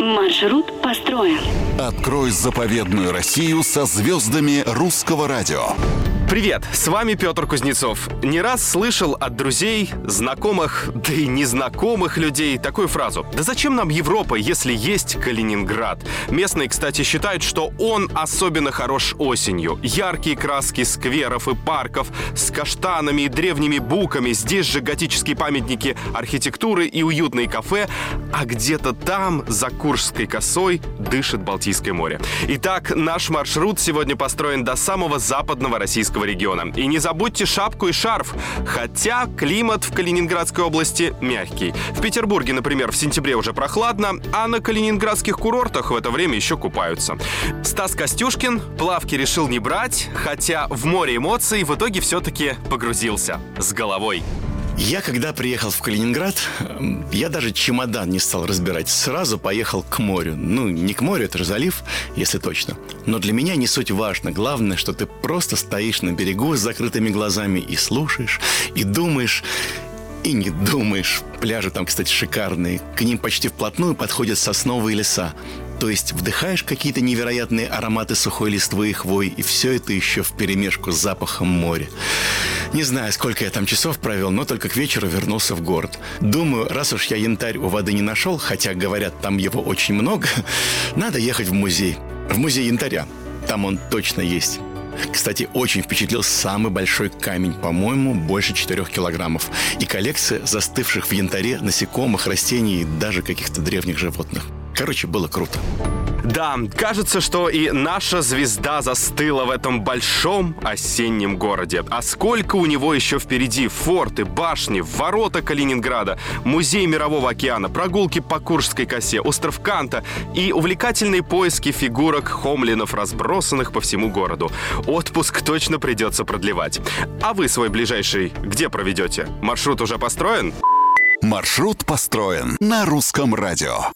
Маршрут построен. Открой заповедную Россию со звездами русского радио. Привет, с вами Петр Кузнецов. Не раз слышал от друзей, знакомых, да и незнакомых людей такую фразу. Да зачем нам Европа, если есть Калининград? Местные, кстати, считают, что он особенно хорош осенью. Яркие краски скверов и парков с каштанами и древними буками. Здесь же готические памятники архитектуры и уютные кафе. А где-то там, за Куршской косой, дышит Балтийское море. Итак, наш маршрут сегодня построен до самого западного российского региона. И не забудьте шапку и шарф, хотя климат в Калининградской области мягкий. В Петербурге, например, в сентябре уже прохладно, а на калининградских курортах в это время еще купаются. Стас Костюшкин плавки решил не брать, хотя в море эмоций в итоге все-таки погрузился с головой. Я, когда приехал в Калининград, эм, я даже чемодан не стал разбирать. Сразу поехал к морю. Ну, не к морю, это же залив, если точно. Но для меня не суть важно. Главное, что ты просто стоишь на берегу с закрытыми глазами и слушаешь, и думаешь, и не думаешь. Пляжи там, кстати, шикарные. К ним почти вплотную подходят сосновые леса. То есть вдыхаешь какие-то невероятные ароматы сухой листвы и хвой, и все это еще в перемешку с запахом моря. Не знаю, сколько я там часов провел, но только к вечеру вернулся в город. Думаю, раз уж я янтарь у воды не нашел, хотя, говорят, там его очень много, надо ехать в музей. В музей янтаря. Там он точно есть. Кстати, очень впечатлил самый большой камень, по-моему, больше 4 килограммов. И коллекция застывших в янтаре насекомых, растений и даже каких-то древних животных. Короче, было круто. Да, кажется, что и наша звезда застыла в этом большом осеннем городе. А сколько у него еще впереди? Форты, башни, ворота Калининграда, музей Мирового океана, прогулки по Куршской косе, остров Канта и увлекательные поиски фигурок хомлинов, разбросанных по всему городу. Отпуск точно придется продлевать. А вы свой ближайший где проведете? Маршрут уже построен? Маршрут построен на русском радио.